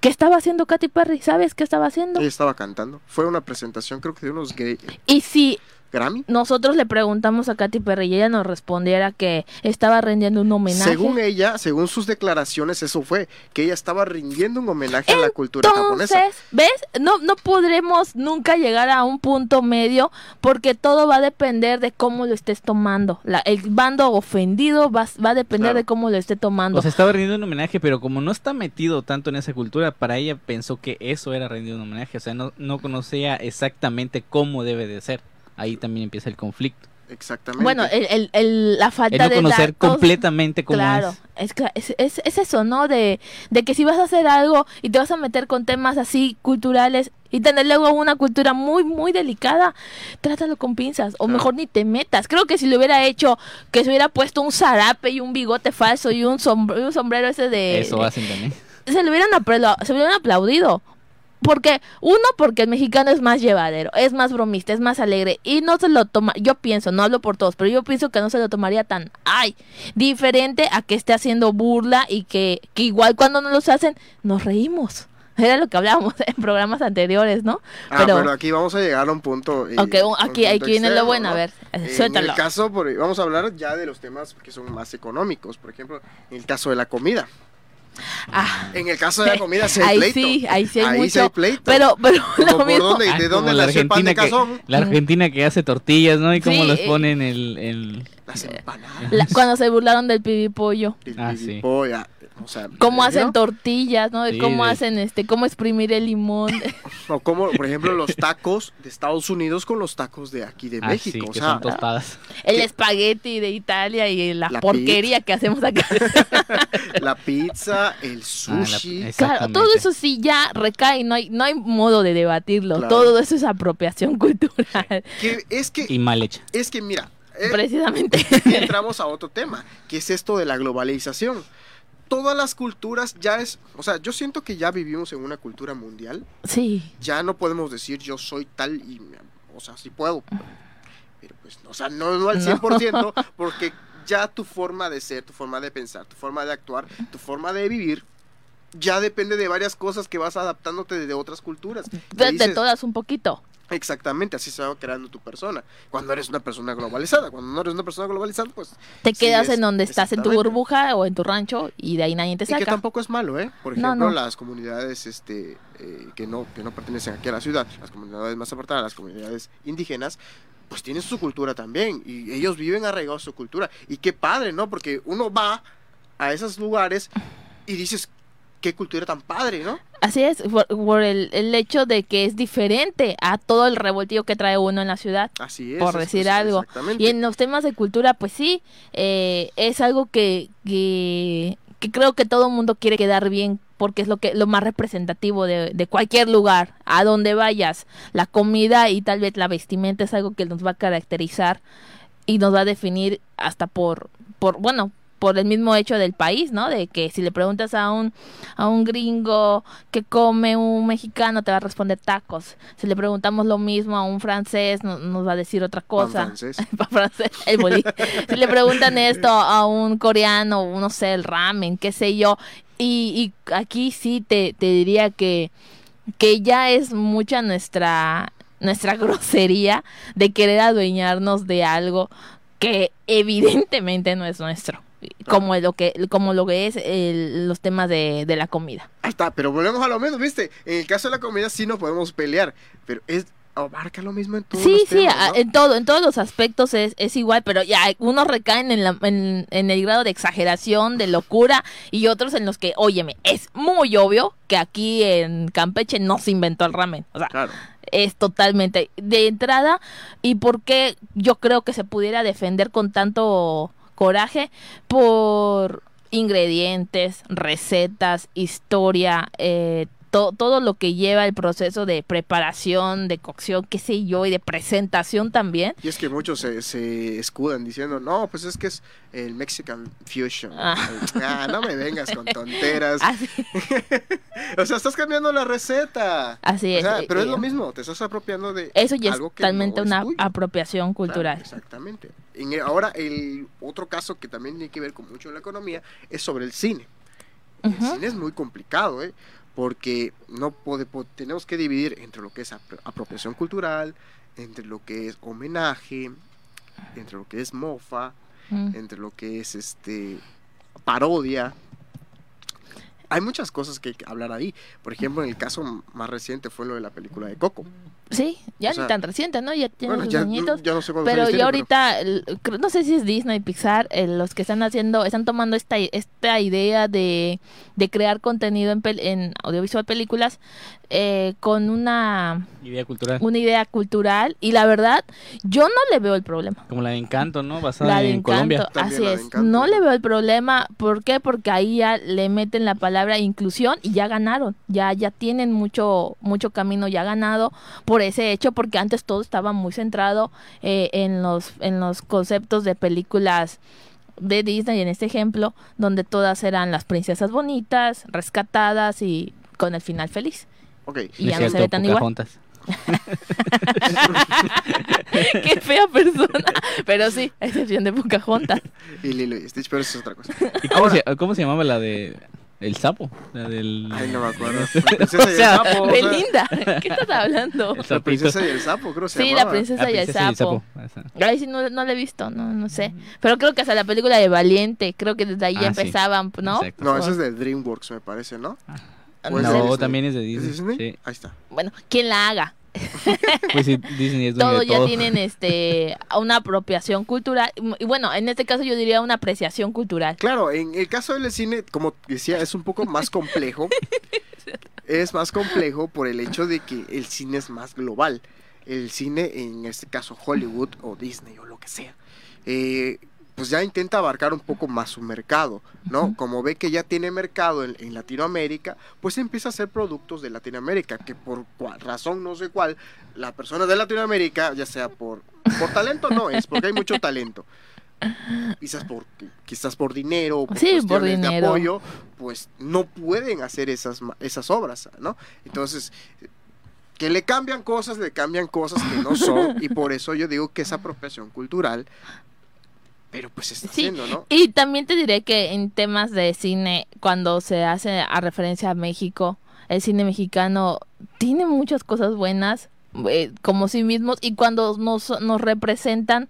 Speaker 4: ¿Qué estaba haciendo Katy Perry? ¿Sabes qué estaba haciendo?
Speaker 3: Ella estaba cantando, fue una presentación creo que de unos gay-
Speaker 4: Y si
Speaker 3: Grammy.
Speaker 4: nosotros le preguntamos a Katy Perry y ella nos respondiera que estaba rendiendo un homenaje.
Speaker 3: Según ella, según sus declaraciones, eso fue, que ella estaba rindiendo un homenaje a la cultura japonesa.
Speaker 4: Entonces, ¿ves? No, no podremos nunca llegar a un punto medio porque todo va a depender de cómo lo estés tomando. La- el bando ofendido va, va a depender
Speaker 3: Claro.
Speaker 4: de cómo lo esté tomando.
Speaker 5: O sea, estaba rindiendo un homenaje, pero como no está metido tanto en esa cultura, para ella pensó que eso era rendir un homenaje. O sea, no, no conocía exactamente cómo debe de ser. Ahí también empieza el conflicto.
Speaker 3: Exactamente.
Speaker 4: bueno, el, el- el- la
Speaker 5: El
Speaker 4: falta
Speaker 5: no
Speaker 4: de
Speaker 5: conocer
Speaker 4: datos-
Speaker 5: completamente cómo
Speaker 4: Claro,
Speaker 5: es.
Speaker 4: es, es, es, es eso, ¿no? De, de que si vas a hacer algo y te vas a meter con temas así culturales y tener luego una cultura muy, muy delicada, trátalo con pinzas o
Speaker 3: Claro.
Speaker 4: mejor ni te metas. Creo que si le hubiera hecho, que se hubiera puesto un zarape y un bigote falso y un, sombr- un sombrero ese de...
Speaker 5: Eso hacen también.
Speaker 4: se le hubieran, se hubieran aplaudido. Porque, uno, porque el mexicano es más llevadero, es más bromista, es más alegre y no se lo toma, yo pienso, no hablo por todos, pero yo pienso que no se lo tomaría tan, ay, diferente a que esté haciendo burla y que, que igual cuando no los hacen, nos reímos. <laughs> Era lo que hablábamos en programas anteriores, ¿no?
Speaker 3: Ah, pero, aquí vamos a llegar a un punto.
Speaker 4: un-
Speaker 3: un
Speaker 4: aquí- aquí viene lo bueno,
Speaker 3: ¿no?
Speaker 4: a ver, eh,
Speaker 3: En
Speaker 4: suéltalo.
Speaker 3: el caso, por- vamos a hablar ya de los temas que son más económicos. Por ejemplo, en el caso de la comida.
Speaker 4: Ah,
Speaker 3: En el caso de la comida, sí hay
Speaker 4: ahí
Speaker 3: pleito.
Speaker 4: sí, ahí sí hay
Speaker 3: Ahí sí
Speaker 4: mucho.
Speaker 3: hay pleito.
Speaker 4: pero, pero
Speaker 3: Como
Speaker 4: lo
Speaker 3: por
Speaker 4: mismo.
Speaker 3: dónde-
Speaker 5: Ah,
Speaker 3: ¿De dónde
Speaker 5: la
Speaker 3: nació el pan de
Speaker 5: Argentina que-? La Argentina que hace tortillas, ¿no? Y cómo
Speaker 4: Sí,
Speaker 5: las
Speaker 4: eh,
Speaker 5: ponen el, el...
Speaker 3: Las <laughs> empanadas.
Speaker 4: La- cuando se burlaron del pibipollo.
Speaker 3: el
Speaker 5: Ah, sí.
Speaker 3: Piripolla, O sea,
Speaker 4: cómo
Speaker 3: ¿en
Speaker 4: hacen tortillas, ¿no? De
Speaker 5: Sí,
Speaker 4: cómo
Speaker 5: de-
Speaker 4: hacen este, cómo exprimir el limón. <laughs>
Speaker 3: O como, por ejemplo, los <laughs> tacos de Estados Unidos con los tacos de aquí de
Speaker 5: Ah, sí,
Speaker 3: México.
Speaker 5: que
Speaker 3: o sea,
Speaker 5: son tostadas.
Speaker 4: El
Speaker 3: ¿Qué?
Speaker 4: espagueti de Italia y la,
Speaker 3: La
Speaker 4: porquería que hacemos acá. <laughs>
Speaker 3: la pizza, el
Speaker 5: Ah,
Speaker 3: sushi.
Speaker 5: la-
Speaker 4: Claro, todo eso sí ya recae, no hay, no hay modo de debatirlo.
Speaker 3: Claro.
Speaker 4: Todo eso es apropiación cultural,
Speaker 3: que es que,
Speaker 5: Y mal hecha.
Speaker 3: es que mira, eh,
Speaker 4: precisamente.
Speaker 3: entramos a otro tema, que es esto de la globalización. Todas las culturas ya es, o sea, yo siento que ya vivimos en una cultura mundial.
Speaker 4: Sí,
Speaker 3: Ya no podemos decir yo soy tal y, o sea, sí puedo. Pero pues, o sea, no, no al
Speaker 4: No.
Speaker 3: 100%, porque ya tu forma de ser, tu forma de pensar, tu forma de actuar, tu forma de vivir, ya depende de varias cosas que vas adaptándote de otras culturas.
Speaker 4: de, de todas un poquito.
Speaker 3: Exactamente, así se va creando tu persona. Cuando eres una persona globalizada, cuando no eres una persona globalizada, pues...
Speaker 4: Te quedas en donde estás, en tu burbuja o en tu rancho y de ahí nadie te
Speaker 3: Y que
Speaker 4: saca.
Speaker 3: tampoco es malo, ¿eh? Por
Speaker 4: No,
Speaker 3: ejemplo,
Speaker 4: no.
Speaker 3: las comunidades este, eh, que, no, que no pertenecen aquí a la ciudad, las comunidades más apartadas, las comunidades indígenas, pues tienen su cultura también. Y ellos viven arraigados a su cultura. Y qué padre, ¿no? Porque uno va a esos lugares y dices, qué cultura tan padre, ¿no?
Speaker 4: Así es, por, por el, el hecho de que es diferente a todo el revoltillo que trae uno en la ciudad.
Speaker 3: Así es.
Speaker 4: por decir
Speaker 3: es-
Speaker 4: algo. Y en los temas de cultura, pues sí, eh, es algo que, que, que creo que todo el mundo quiere quedar bien porque es lo que lo más representativo de, de cualquier lugar, a donde vayas. La comida y tal vez la vestimenta es algo que nos va a caracterizar y nos va a definir hasta por, por bueno, por el mismo hecho del país, ¿no? De que si le preguntas a un, a un gringo que come un mexicano, te va a responder tacos. Si le preguntamos lo mismo a un francés, no- nos va a decir otra cosa.
Speaker 3: francés. <laughs>
Speaker 4: Francés, el bolí. si le preguntan esto a un coreano, no sé, el ramen, qué sé yo. Y, y aquí sí te, te diría que, que ya es mucha nuestra, nuestra <laughs> grosería de querer adueñarnos de algo que evidentemente no es nuestro. Como lo que, como lo que es el- los temas de, de la comida.
Speaker 3: Ahí está, pero volvemos a lo mismo, ¿viste? En el caso de la comida sí nos podemos pelear, pero es abarca lo mismo en todos
Speaker 4: Sí,
Speaker 3: los
Speaker 4: sí,
Speaker 3: temas,
Speaker 4: a-
Speaker 3: ¿no?
Speaker 4: en todo, en todos los aspectos es, es igual, pero ya unos recaen en, la- en, en el grado de exageración, de locura, y otros en los que, óyeme, es muy obvio que aquí en Campeche no se inventó el ramen. O sea,
Speaker 3: Claro.
Speaker 4: es totalmente de entrada y por qué yo creo que se pudiera defender con tanto coraje por ingredientes, recetas, historia, eh, to- todo lo que lleva el proceso de preparación, de cocción, qué sé yo, y de presentación también.
Speaker 3: Y es que muchos se, se escudan diciendo, no, pues es que es el Mexican Fusion.
Speaker 4: Ah.
Speaker 3: Ah, no me vengas con tonteras. <laughs> <laughs> O sea, estás cambiando la receta.
Speaker 4: así
Speaker 3: O
Speaker 4: es.
Speaker 3: sea,
Speaker 4: eh,
Speaker 3: pero es
Speaker 4: eh,
Speaker 3: lo mismo, te estás apropiando de
Speaker 4: Eso ya es
Speaker 3: algo
Speaker 4: totalmente
Speaker 3: no
Speaker 4: una apropiación cultural.
Speaker 3: Claro, exactamente. Ahora, el otro caso que también tiene que ver con mucho la economía es sobre el cine. El cine es muy complicado, ¿eh? Porque no pode- po- tenemos que dividir entre lo que es apro- apropiación cultural, entre lo que es homenaje, entre lo que es mofa,
Speaker 4: Mm.
Speaker 3: entre lo que es este parodia. Hay muchas cosas que hay que hablar ahí. Por ejemplo, en el caso más reciente fue lo de la película de Coco.
Speaker 4: Sí, ya
Speaker 3: O sea,
Speaker 4: ni tan reciente, ¿no? Ya tiene
Speaker 3: Bueno,
Speaker 4: sus
Speaker 3: ya,
Speaker 4: añitos.
Speaker 3: ya no sé
Speaker 4: Pero
Speaker 3: años
Speaker 4: ya
Speaker 3: tiene,
Speaker 4: ahorita, el- creo- no sé si es Disney, Pixar, eh, los que están haciendo, están tomando esta, esta idea de, de crear contenido en, pel- en audiovisual películas eh, con una,
Speaker 5: Idea cultural.
Speaker 4: una idea cultural y la verdad, yo no le veo el problema.
Speaker 5: Como la de Encanto, ¿no? Basada
Speaker 4: La de
Speaker 5: en
Speaker 4: Encanto,
Speaker 5: Colombia.
Speaker 3: También
Speaker 4: así es. No
Speaker 3: ¿no?
Speaker 4: le veo el problema. ¿Por qué? Porque ahí ya le meten la palabra inclusión y ya ganaron. Ya, ya tienen mucho, mucho camino ya ganado por ese hecho, porque antes todo estaba muy centrado eh, en los, en los conceptos de películas de Disney, en este ejemplo, donde todas eran las princesas bonitas, rescatadas y con el final feliz.
Speaker 3: Ok.
Speaker 4: Y
Speaker 5: No
Speaker 4: ya no se ve tan igual. <laughs> Qué fea persona. Pero sí, a excepción de Pocahontas.
Speaker 3: Y Lilo y Stitch, pero eso es otra cosa.
Speaker 5: ¿Y cómo, se, cómo se llamaba la de El sapo? La del...
Speaker 3: Ay, no me acuerdo. La princesa y el sapo. o sea,
Speaker 4: Belinda, <laughs> ¿qué estás hablando?
Speaker 5: El
Speaker 3: La princesa y el sapo, creo que se
Speaker 4: Sí, la
Speaker 3: llamaba.
Speaker 4: princesa
Speaker 5: La
Speaker 4: y el
Speaker 5: princesa
Speaker 4: sapo.
Speaker 5: Esa.
Speaker 4: Ay, sí, no, no la he visto, no, no sé. Pero creo que hasta la película de Valiente, creo que desde ahí ya
Speaker 5: Ah, sí.
Speaker 4: empezaban, ¿no?
Speaker 5: Exacto.
Speaker 3: No, ese es de DreamWorks, me parece, ¿no? ¿O es de
Speaker 5: No,
Speaker 3: Disney?
Speaker 5: también es de
Speaker 3: ¿Es
Speaker 5: Disney.
Speaker 3: Disney?
Speaker 5: Sí.
Speaker 3: Ahí está.
Speaker 4: Bueno, quien la haga. <laughs>
Speaker 5: Pues sí, Disney es dueño
Speaker 4: Todo
Speaker 5: de
Speaker 4: ya
Speaker 5: todo.
Speaker 4: tienen este <laughs> una apropiación cultural. Y bueno, en este caso yo diría una apreciación cultural.
Speaker 3: Claro, en el caso del cine, como decía, es un poco más complejo. <laughs> es más complejo por el hecho de que el cine es más global. El cine, en este caso Hollywood o Disney o lo que sea, eh, pues ya intenta abarcar un poco más su mercado, ¿no? Como ve que ya tiene mercado en, en Latinoamérica, pues empieza a hacer productos de Latinoamérica, que por cual razón no sé cuál, la persona de Latinoamérica, ya sea por, por talento, no es, porque hay mucho talento. Quizás por, quizás por dinero o por
Speaker 4: Sí, por
Speaker 3: de apoyo, pues no pueden hacer esas, esas obras, ¿no? Entonces, que le cambian cosas, le cambian cosas que no son, y por eso yo digo que es apropiación cultural, pero pues está
Speaker 4: Sí,
Speaker 3: haciendo, ¿no?
Speaker 4: Y también te diré que en temas de cine, cuando se hace a referencia a México, el cine mexicano tiene muchas cosas buenas, eh, como sí mismos, y cuando nos, nos representan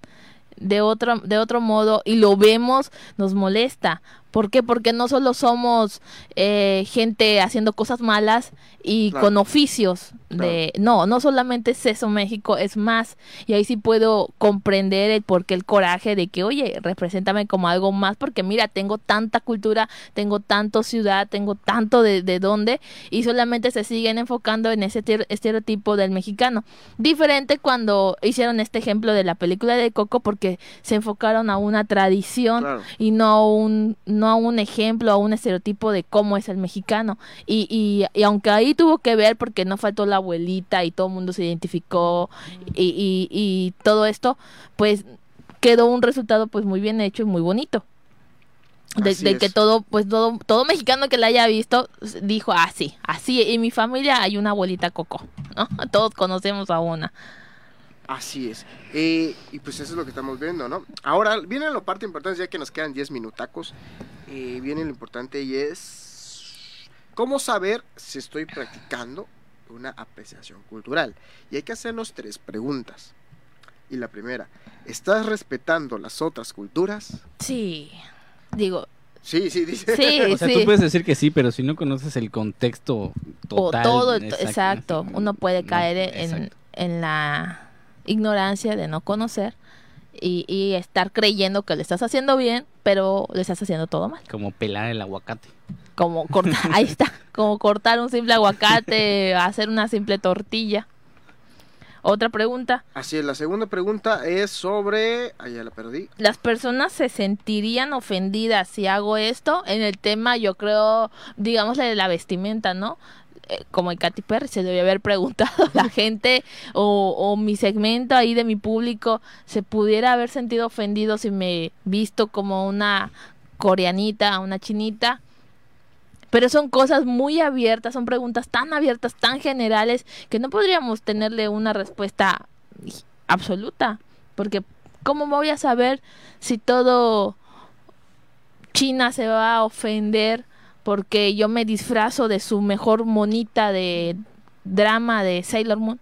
Speaker 4: de otro, de otro modo y lo vemos, nos molesta. ¿Por qué? Porque no solo somos eh, gente haciendo cosas malas y
Speaker 3: Claro.
Speaker 4: con oficios de... No, no solamente es eso México, es más. Y ahí sí puedo comprender el por qué el coraje de que, oye, represéntame como algo más, porque mira, tengo tanta cultura, tengo tanto ciudad, tengo tanto de, de dónde, y solamente se siguen enfocando en ese ter- estereotipo del mexicano. Diferente cuando hicieron este ejemplo de la película de Coco, porque se enfocaron a una tradición
Speaker 3: Claro.
Speaker 4: y no a un no a un ejemplo, a un estereotipo de cómo es el mexicano. Y, y, y aunque ahí tuvo que ver porque no faltó la abuelita y todo el mundo se identificó y, y, y todo esto, pues quedó un resultado pues muy bien hecho y muy bonito. De,
Speaker 3: Así
Speaker 4: de que todo, pues todo, todo mexicano que la haya visto dijo, ah, sí, así, en mi familia hay una abuelita Coco, ¿no? <laughs> Todos conocemos a una.
Speaker 3: Así es. Eh, y pues eso es lo que estamos viendo, ¿no? Ahora viene la parte importante, ya que nos quedan 10 minutacos. eh, viene lo importante y es cómo saber si estoy practicando una apreciación cultural. Y hay que hacernos tres preguntas. Y la primera, ¿estás respetando las otras culturas?
Speaker 4: Sí, digo,
Speaker 3: Sí, sí, dice.
Speaker 4: sí, <laughs>
Speaker 5: O sea,
Speaker 4: sí.
Speaker 5: tú puedes decir que sí, pero si no conoces el contexto
Speaker 4: o
Speaker 5: total.
Speaker 4: todo,
Speaker 5: exacto,
Speaker 4: exacto, uno puede
Speaker 5: no,
Speaker 4: caer en, en la ignorancia de no conocer y, y estar creyendo que le estás haciendo bien, pero le estás haciendo todo mal.
Speaker 5: Como pelar el aguacate.
Speaker 4: Como cortar, <laughs> ahí está, como cortar un simple aguacate, <laughs> hacer una simple tortilla. Otra pregunta,
Speaker 3: Así es, la segunda pregunta es sobre... Ah, ya la perdí.
Speaker 4: ¿las personas se sentirían ofendidas si hago esto? En el tema, yo creo, digamos, de la vestimenta, ¿no? Eh, Como el Katy Perry se debe haber preguntado a la <laughs> gente o, o mi segmento ahí de mi público se pudiera haber sentido ofendido si me visto como una coreanita, una chinita. Pero son cosas muy abiertas, son preguntas tan abiertas, tan generales, que no podríamos tenerle una respuesta absoluta. Porque, ¿cómo voy a saber si todo China se va a ofender porque yo me disfrazo de su mejor monita de drama de Sailor Moon?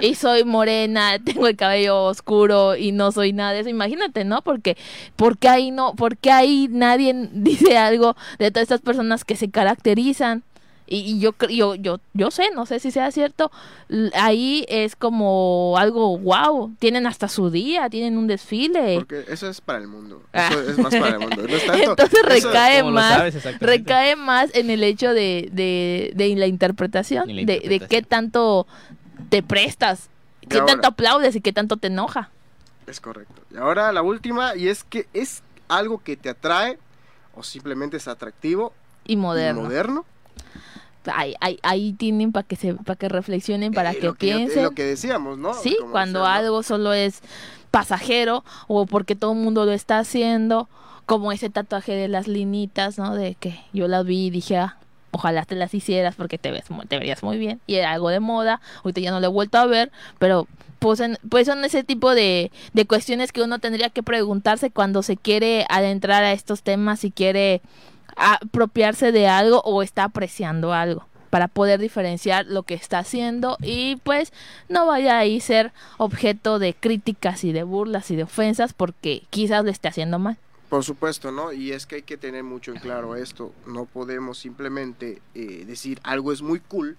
Speaker 4: Y soy morena, tengo el cabello oscuro y no soy nada de eso. Imagínate, ¿no? Porque, porque ahí no, porque ahí nadie <laughs> dice algo de todas estas personas que se caracterizan. Y, y yo, yo, yo, yo sé, no sé si sea cierto, ahí es como algo wow, tienen hasta su día, tienen un desfile.
Speaker 3: Porque eso es para el mundo.
Speaker 4: Ah. <laughs>
Speaker 3: Eso es más para el mundo. No es tanto-
Speaker 4: Entonces recae
Speaker 5: ¿Cómo lo
Speaker 4: más,
Speaker 5: sabes
Speaker 4: recae más en el hecho de, de, de la interpretación, de, qué tanto te prestas, qué
Speaker 3: ahora-
Speaker 4: tanto aplaudes y qué tanto te enoja.
Speaker 3: Es correcto. Y ahora la última, y es que es algo que te atrae o simplemente es atractivo
Speaker 4: Y
Speaker 3: y
Speaker 4: moderno. Ahí, ahí, ahí tienen para que se, para que reflexionen, para
Speaker 3: Eh,
Speaker 4: que
Speaker 3: lo que yo- eh,
Speaker 4: piensen.
Speaker 3: lo que decíamos, ¿no?
Speaker 4: Sí,
Speaker 3: Como
Speaker 4: cuando algo solo es pasajero o porque todo el mundo lo está haciendo, como ese tatuaje de las linitas, ¿no? De que yo las vi y dije, ah, ojalá te las hicieras porque te ves te verías muy bien y era algo de moda, ahorita ya no lo he vuelto a ver, pero pues, en- pues son ese tipo de, de cuestiones que uno tendría que preguntarse cuando se quiere adentrar a estos temas y quiere apropiarse de algo o está apreciando algo para poder diferenciar lo que está haciendo y pues no vaya a ahí ser objeto de críticas y de burlas y de ofensas porque quizás le esté haciendo mal.
Speaker 3: Por supuesto, ¿no? Y es que hay que tener mucho en claro esto. No podemos simplemente eh, decir algo es muy cool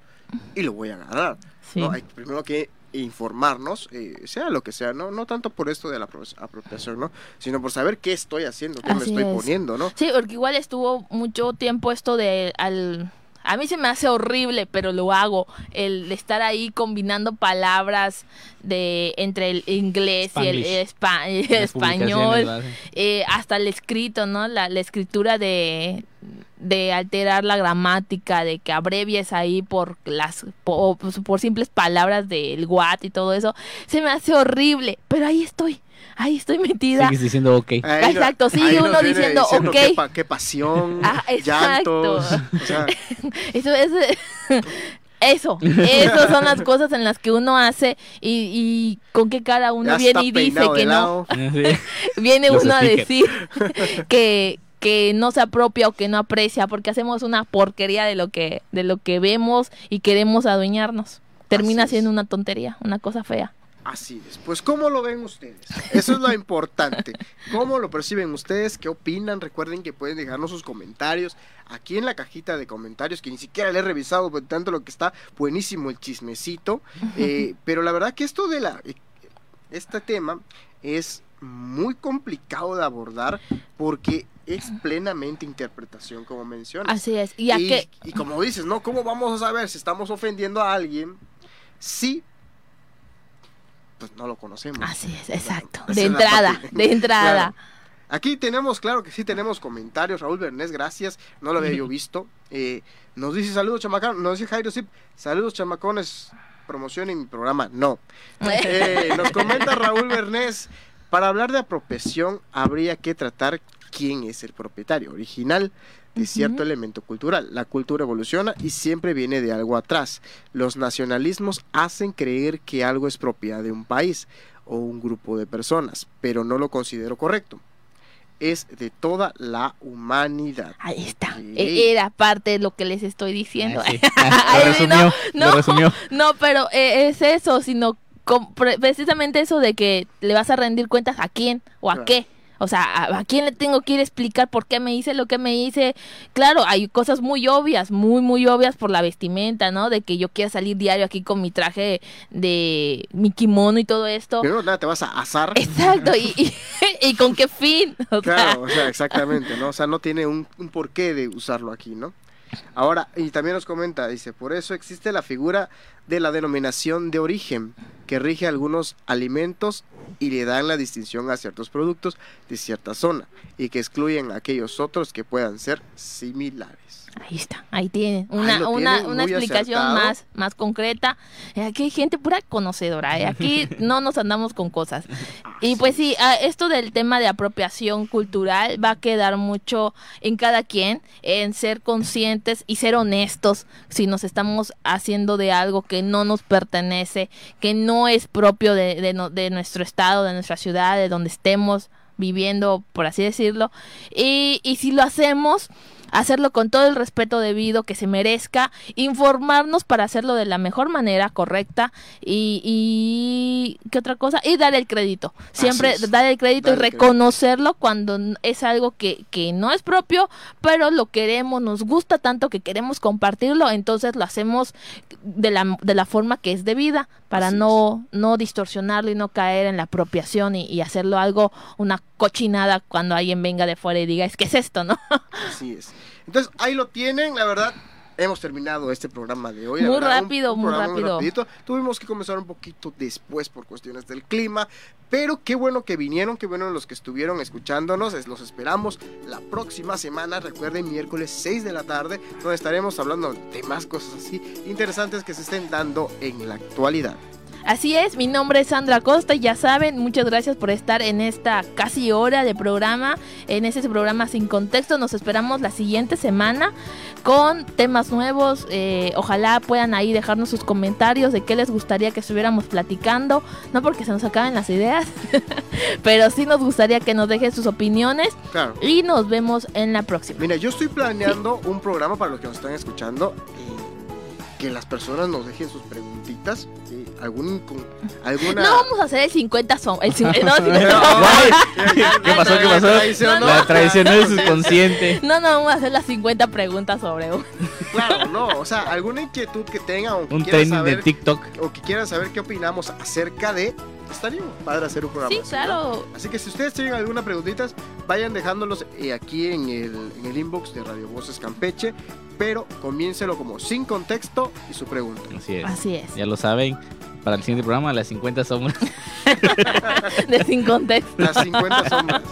Speaker 3: y lo voy a agarrar.
Speaker 4: Sí.
Speaker 3: ¿no? Hay primero que informarnos, eh, sea lo que sea, ¿no? No tanto por esto de la apro- apropiación, ¿no? Sino por saber qué estoy haciendo, qué me estoy
Speaker 4: es.
Speaker 3: poniendo, ¿no?
Speaker 4: Sí, porque igual estuvo mucho tiempo esto de al a mí se me hace horrible, pero lo hago, el estar ahí combinando palabras de entre el inglés y el, espa- <laughs> español. eh, hasta el escrito, ¿no? La, la escritura de, de alterar la gramática, de que abrevies ahí por las por, por simples palabras del what y todo eso, se me hace horrible, pero ahí estoy, ahí estoy metida.
Speaker 5: Sigues diciendo ok.
Speaker 3: Ahí no-
Speaker 4: Exacto, sigue uno
Speaker 3: viene
Speaker 4: diciendo, ok.
Speaker 3: Qué, pa- qué pasión, <laughs>
Speaker 4: Ah, exacto.
Speaker 3: llantos. O sea, <laughs>
Speaker 4: Eso es <laughs> eso, esas son las cosas en las que uno hace y, y con que cada uno
Speaker 3: ya
Speaker 4: viene y dice que no.
Speaker 5: Sí.
Speaker 4: viene
Speaker 5: Los
Speaker 4: uno a decir que, que no se apropia o que no aprecia porque hacemos una porquería de lo que de lo que vemos y queremos adueñarnos. Termina siendo una tontería, una cosa fea.
Speaker 3: Así es. Pues, ¿cómo lo ven ustedes? Eso es lo importante. ¿Cómo lo perciben ustedes? ¿Qué opinan? Recuerden que pueden dejarnos sus comentarios aquí en la cajita de comentarios, que ni siquiera le he revisado, por tanto lo que está buenísimo el chismecito. <laughs> Eh, pero la verdad que esto de la... Este tema es muy complicado de abordar porque es plenamente interpretación, como mencionas.
Speaker 4: Así es. Y a
Speaker 3: y,
Speaker 4: que
Speaker 3: y como dices, ¿no? ¿Cómo vamos a saber si estamos ofendiendo a alguien si pues no lo conocemos?
Speaker 4: así es, exacto. De entrada,
Speaker 3: parte-
Speaker 4: de entrada.
Speaker 3: Claro. Aquí tenemos, claro que sí tenemos comentarios. Raúl Bernés, gracias. No lo había yo visto. Eh, nos dice saludos, chamacones. Nos dice Jairo Zip, saludos, chamacones. Promoción en mi programa. No. <laughs> Eh, nos comenta Raúl Bernés. Para hablar de apropiación, habría que tratar quién es el propietario original de cierto elemento cultural. La cultura evoluciona y siempre viene de algo atrás. Los nacionalismos hacen creer que algo es propiedad de un país o un grupo de personas, pero no lo considero correcto. Es de toda la humanidad.
Speaker 4: Ahí está.
Speaker 3: Sí.
Speaker 4: E- Era parte de lo que les estoy diciendo.
Speaker 5: Ah, sí. <laughs> <laughs> Lo resumió.
Speaker 4: no,
Speaker 5: Lo resumió.
Speaker 4: No, pero eh, es eso, sino precisamente eso de que le vas a rendir cuentas a quién o a
Speaker 3: Claro.
Speaker 4: qué O sea, ¿a, a quién le tengo que ir a explicar por qué me hice lo que me hice? Claro, hay cosas muy obvias, muy, muy obvias por la vestimenta, ¿no? De que yo quiera salir diario aquí con mi traje de mi kimono y todo esto.
Speaker 3: Primero nada, te vas a asar.
Speaker 4: Exacto, y, y, <laughs> y con qué fin. O sea,
Speaker 3: Claro, o sea, exactamente, ¿no? O sea, no tiene un, un porqué de usarlo aquí, ¿no? Ahora, y también nos comenta, dice, por eso existe la figura de la denominación de origen, que rige algunos alimentos y le dan la distinción a ciertos productos de cierta zona, y que excluyen a aquellos otros que puedan ser similares.
Speaker 4: Ahí está, ahí tienen
Speaker 3: Ahí
Speaker 4: una,
Speaker 3: lo
Speaker 4: una,
Speaker 3: tienen,
Speaker 4: una explicación
Speaker 3: acertado.
Speaker 4: más, más concreta. Aquí hay gente pura conocedora, ¿eh? aquí <laughs> no nos andamos con cosas. Y pues sí, ah, esto del tema de apropiación cultural va a quedar mucho en cada quien, en ser conscientes y ser honestos si nos estamos haciendo de algo que no nos pertenece, que no es propio de, de de nuestro estado, de nuestra ciudad, de donde estemos viviendo, por así decirlo. Y, y si lo hacemos, hacerlo con todo el respeto debido que se merezca, informarnos para hacerlo de la mejor manera, correcta, y, y ¿qué otra cosa? Y dar el crédito. Siempre dar el crédito
Speaker 3: Dar
Speaker 4: y
Speaker 3: el crédito.
Speaker 4: reconocerlo cuando es algo que, que no es propio, pero lo queremos, nos gusta tanto que queremos compartirlo, entonces lo hacemos de la, de la forma que es debida, para
Speaker 3: Así
Speaker 4: no, no distorsionarlo y no caer en la apropiación y, y hacerlo algo, una cochinada cuando alguien venga de fuera y diga, es que es esto, ¿no?
Speaker 3: Así es. Entonces, ahí lo tienen, la verdad. Hemos terminado este programa de hoy.
Speaker 4: Muy
Speaker 3: verdad, un-
Speaker 4: rápido,
Speaker 3: un
Speaker 4: muy rápido.
Speaker 3: Tuvimos que comenzar un poquito después por cuestiones del clima, pero qué bueno que vinieron, qué bueno los que estuvieron escuchándonos. es- Los esperamos la próxima semana. Recuerden, miércoles 6 de la tarde, donde estaremos hablando de más cosas así interesantes que se estén dando en la actualidad.
Speaker 4: Así es, mi nombre es Sandra Costa y ya saben, muchas gracias por estar en esta casi hora de programa, en ese programa sin contexto. Nos esperamos la siguiente semana con temas nuevos. eh, ojalá puedan ahí dejarnos sus comentarios de qué les gustaría que estuviéramos platicando. No porque se nos acaben las ideas, <laughs> pero sí nos gustaría que nos dejen sus opiniones
Speaker 3: Claro.
Speaker 4: y nos vemos en la próxima.
Speaker 3: Mira, yo estoy planeando un programa para los que nos están escuchando. Que las personas nos dejen sus preguntitas. ¿sí? Algún, alguna.
Speaker 4: No vamos a hacer el 50 son, el, cin- no, sí, <laughs>
Speaker 5: ¿Qué pasó? ¿Qué pasó? La tradición no es subconsciente.
Speaker 4: no, no vamos a hacer las 50 preguntas sobre un
Speaker 3: Claro, no, o sea, alguna inquietud que tengan o que
Speaker 5: Un de
Speaker 3: saber
Speaker 5: TikTok.
Speaker 3: o que quieran saber qué opinamos acerca de estaría padre hacer un programa.
Speaker 4: Sí,
Speaker 3: así, ¿no?
Speaker 4: claro.
Speaker 3: Así que si ustedes tienen alguna preguntitas, vayan dejándolos eh, aquí en el, en el inbox de Radio Voces Campeche, pero comiéncelo como sin contexto y su pregunta.
Speaker 5: Así es.
Speaker 4: Así es.
Speaker 5: Ya lo saben. Para el siguiente programa, las 50 sombras. <laughs>
Speaker 4: De sin contexto.
Speaker 3: Las 50 sombras. <laughs>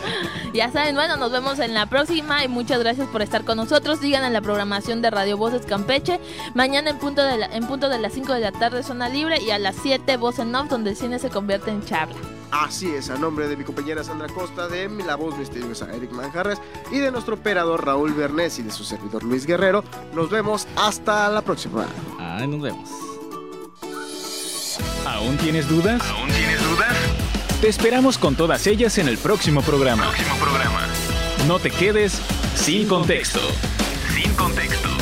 Speaker 4: Ya saben, bueno, nos vemos en la próxima y muchas gracias por estar con nosotros. Sigan en la programación de Radio Voces Campeche. Mañana en punto de, la- en punto de las 5 de la tarde, zona libre, y a las 7, Voz en Off, donde el cine se convierte en charla.
Speaker 3: Así es, a nombre de mi compañera Sandra Costa, de mi- la voz misteriosa Eric Manjarres y de nuestro operador Raúl Bernés y de su servidor Luis Guerrero, nos vemos hasta la próxima.
Speaker 5: Ah, nos vemos.
Speaker 1: ¿Aún tienes dudas?
Speaker 2: ¿Aún tienes dudas?
Speaker 1: Te esperamos con todas ellas en el próximo programa.
Speaker 2: Próximo programa.
Speaker 1: No te quedes sin contexto.
Speaker 2: Sin contexto.